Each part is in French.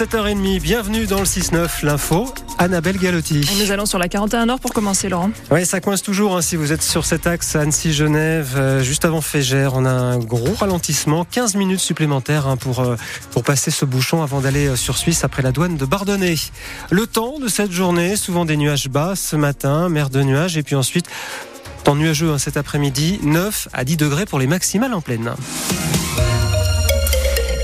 7h30, bienvenue dans le 6-9, l'info, Annabelle Galotti. Nous allons sur la 41 Nord pour commencer, Laurent. Oui, ça coince toujours hein, si vous êtes sur cet axe Annecy-Genève, euh, juste avant Fégère. On a un gros ralentissement, 15 minutes supplémentaires hein, pour, euh, pour passer ce bouchon avant d'aller euh, sur Suisse après la douane de Bardonnay. Le temps de cette journée, souvent des nuages bas ce matin, mer de nuages, et puis ensuite, temps nuageux hein, cet après-midi, 9 à 10 degrés pour les maximales en pleine.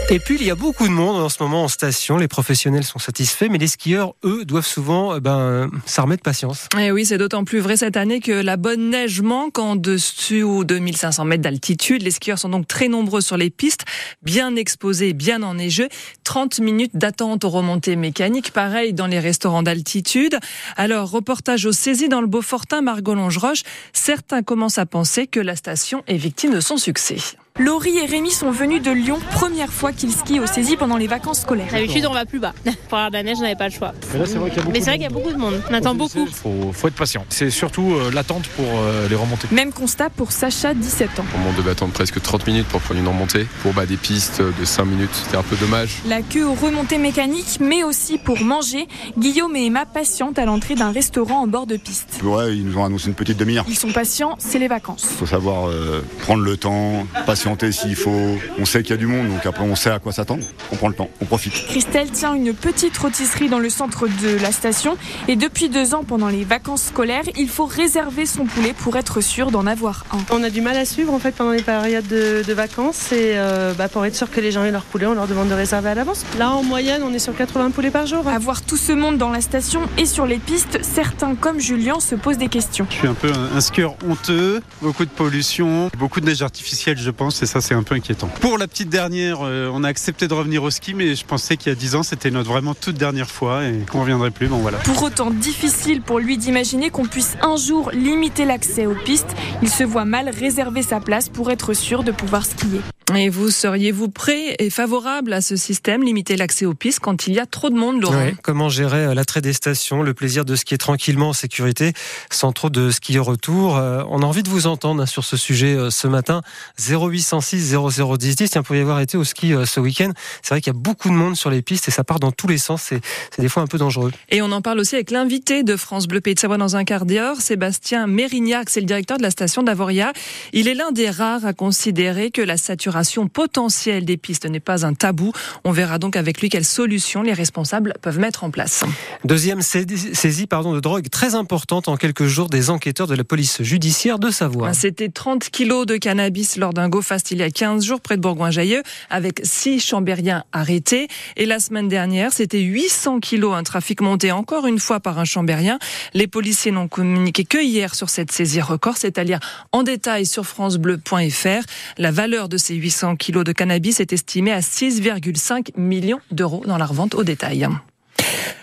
Et puis, il y a beaucoup de monde en ce moment en station. Les professionnels sont satisfaits, mais les skieurs, eux, doivent souvent eh ben, s'armer de patience. Et oui, c'est d'autant plus vrai cette année que la bonne neige manque en dessous de 1500 mètres d'altitude. Les skieurs sont donc très nombreux sur les pistes, bien exposés, bien enneigés. 30 minutes d'attente aux remontées mécaniques, pareil dans les restaurants d'altitude. Alors, reportage au saisie dans le Beaufortin, Margot Longeroche. Certains commencent à penser que la station est victime de son succès. Laurie et Rémi sont venus de Lyon, première fois qu'ils skient au saisie pendant les vacances scolaires. D'habitude, on va plus bas. Pour la neige, on n'avait pas le choix. Mais là, c'est vrai qu'il y a beaucoup, Mais c'est vrai qu'il y a beaucoup de monde. On attend beaucoup. Il faut, faut, être patient. C'est surtout euh, l'attente pour euh, les remontées. Même constat pour Sacha, 17 ans. On devait attendre presque 30 minutes pour prendre une remontée. Pour bah, des pistes de 5 minutes, c'était un peu dommage. La queue aux remontées mécaniques, mais aussi pour manger. Guillaume et Emma patientent à l'entrée d'un restaurant en bord de piste. Ouais, ils nous ont annoncé une petite demi-heure. Ils sont patients, c'est les vacances. Il faut savoir euh, prendre le temps, patienter s'il faut. On sait qu'il y a du monde, donc après on sait à quoi s'attendre. On prend le temps, on profite. Christelle tient une petite rôtisserie dans le centre de la station et depuis deux ans, pendant les vacances scolaires, il faut réserver son poulet pour être sûr d'en avoir un. On a du mal à suivre en fait pendant les périodes de, de vacances et euh, bah, pour être sûr que les gens aient leur poulet, on leur demande de réserver à l'avance. Là, en moyenne, on est sur 80 poulets par jour. Avoir tout ce monde dans la station et sur les pistes, certains comme Julien se posent des questions. Je suis un peu un, un skieur honteux, beaucoup de pollution, beaucoup de neige artificielle, je pense, et ça c'est un peu inquiétant. Pour la petite dernière, euh, on a accepté de revenir au ski, mais je pensais qu'il y a 10 ans, c'était notre vraiment toute dernière fois et qu'on ne reviendrait plus. Bon, voilà. Pour autant, difficile pour lui d'imaginer qu'on puisse un jour limiter l'accès aux pistes. Il se voit mal réserver sa place pour être sûr de pouvoir skier. Et vous, seriez-vous prêt et favorable à ce système, limiter l'accès aux pistes quand il y a trop de monde, Laurent Comment gérer euh, l'attrait des stations, le plaisir de skier tranquillement en sécurité, sans trop de skieurs autour euh, On a envie de vous entendre hein, sur ce sujet ce matin. 0806 0010 10. Tiens, pour y avoir été au ski ce week-end, c'est vrai qu'il y a beaucoup de monde sur les pistes et ça part dans tous les sens. C'est des fois un peu dangereux. Et on en parle aussi avec l'invité de France Bleu Pays de Savoie dans un quart d'heure, Sébastien Mérignac, c'est le directeur de la station d'Avoria. Il est l'un des rares à considérer que la saturation potentielle des pistes n'est pas un tabou. On verra donc avec lui quelles solutions les responsables peuvent mettre en place. Deuxième saisie pardon, de drogue très importante en quelques jours des enquêteurs de la police judiciaire de Savoie. C'était 30 kilos de cannabis lors d'un go fast il y a 15 jours près de Bourgoin-Jailleux avec six chambériens arrêtés. Et la semaine dernière, c'était 800 kilos, un trafic monté encore une fois par un chambérien. Les policiers n'ont communiqué que hier sur cette saisie record, c'est-à-dire en détail sur francebleu.fr. La valeur de ces 800 kilos de cannabis est estimée à 6,5 millions d'euros dans la revente au détail.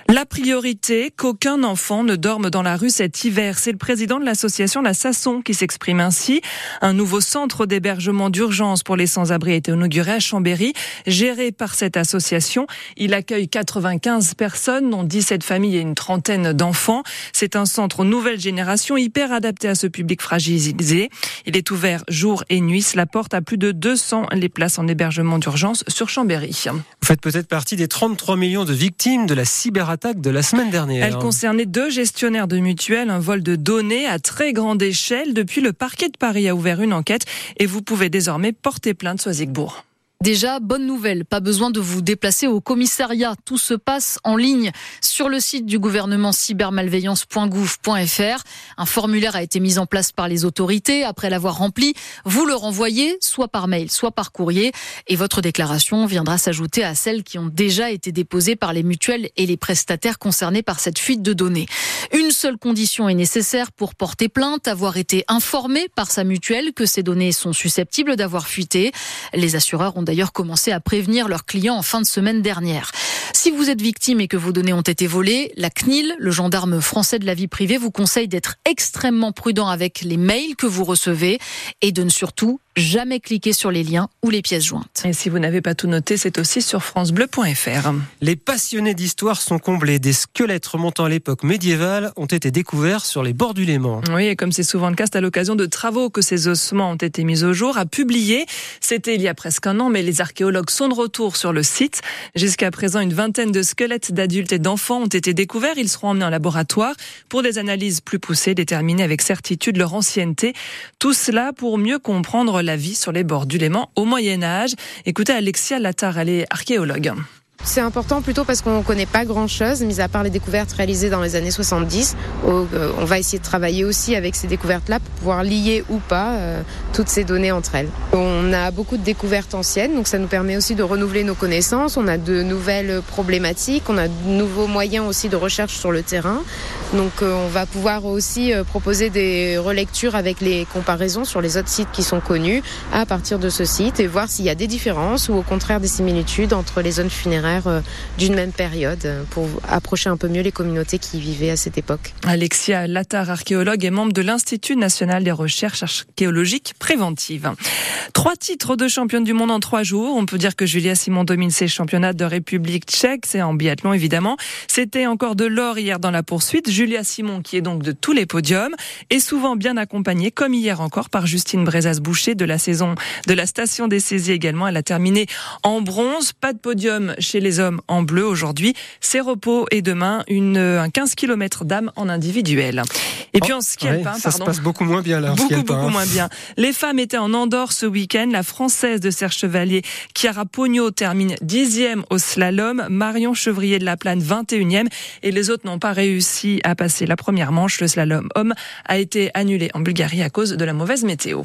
La priorité, qu'aucun enfant ne dorme dans la rue cet hiver. C'est le président de l'association La Sasson qui s'exprime ainsi. Un nouveau centre d'hébergement d'urgence pour les sans-abri a été inauguré à Chambéry, géré par cette association. Il accueille 95 personnes, dont 17 familles et une trentaine d'enfants. C'est un centre nouvelle génération, hyper adapté à ce public fragilisé. Il est ouvert jour et nuit. Cela porte à plus de 200 les places en hébergement d'urgence sur Chambéry. Vous faites peut-être partie des 33 millions de victimes de la cyberattaque Elle concernait deux gestionnaires de mutuelles, un vol de données à très grande échelle. Depuis, le parquet de Paris a ouvert une enquête et vous pouvez désormais porter plainte soit Zigbourg. Déjà, bonne nouvelle, pas besoin de vous déplacer au commissariat. Tout se passe en ligne sur le site du gouvernement cybermalveillance.gouv.fr. Un formulaire a été mis en place par les autorités. Après l'avoir rempli, vous le renvoyez soit par mail, soit par courrier. Et votre déclaration viendra s'ajouter à celles qui ont déjà été déposées par les mutuelles et les prestataires concernés par cette fuite de données. Une seule condition est nécessaire pour porter plainte, avoir été informé par sa mutuelle que ces données sont susceptibles d'avoir fuité. Les assureurs ont d'ailleurs commencé à prévenir leurs clients en fin de semaine dernière. Si vous êtes victime et que vos données ont été volées, la CNIL, le gendarme français de la vie privée, vous conseille d'être extrêmement prudent avec les mails que vous recevez et de ne surtout jamais cliquer sur les liens ou les pièces jointes. Et si vous n'avez pas tout noté, c'est aussi sur francebleu.fr. Les passionnés d'histoire sont comblés. Des squelettes remontant à l'époque médiévale ont été découverts sur les bords du Léman. Oui, et comme c'est souvent le cas, c'est à l'occasion de travaux que ces ossements ont été mis au jour, à publier. C'était il y a presque un an, mais les archéologues sont de retour sur le site. Jusqu'à présent, une vingtaine de squelettes d'adultes et d'enfants ont été découverts. Ils seront emmenés en laboratoire pour des analyses plus poussées, déterminer avec certitude leur ancienneté. Tout cela pour mieux comprendre la vie sur les bords du Léman au Moyen Âge. Écoutez Alexia Lattar, elle est archéologue. C'est important plutôt parce qu'on ne connaît pas grand-chose, mis à part les découvertes réalisées dans les années 70. Euh, on va essayer de travailler aussi avec ces découvertes-là pour pouvoir lier ou pas euh, toutes ces données entre elles. On a beaucoup de découvertes anciennes, donc ça nous permet aussi de renouveler nos connaissances. On a de nouvelles problématiques, on a de nouveaux moyens aussi de recherche sur le terrain. Donc euh, on va pouvoir aussi proposer des relectures avec les comparaisons sur les autres sites qui sont connus à partir de ce site et voir s'il y a des différences ou au contraire des similitudes entre les zones funéraires euh, d'une même période euh, pour approcher un peu mieux les communautés qui vivaient à cette époque. Alexia Lattar, archéologue et membre de l'Institut national des recherches archéologiques préventives. Trois titres de championne du monde en trois jours. On peut dire que Julia Simon domine ses championnats de République tchèque. C'est en biathlon, évidemment. C'était encore de l'or hier dans la poursuite. Julia Simon, qui est donc de tous les podiums, est souvent bien accompagnée, comme hier encore, par Justine Brezas-Boucher de la saison de la station des saisies également. Elle a terminé en bronze. Pas de podium chez les hommes en bleu aujourd'hui. C'est repos et demain une, un 15 km d'âme en individuel. Et puis Oh, en ski ouais, alpin, ça se passe beaucoup moins bien là. en Beaucoup, beaucoup hein. moins bien. Les femmes étaient en Andorre ce week-end. La française de Serge Chevalier, Chiara Pogno, termine dixième au slalom. Marion Chevrier de la Plane, 21e. Et les autres n'ont pas réussi à passer la première manche. Le slalom homme a été annulé en Bulgarie à cause de la mauvaise météo.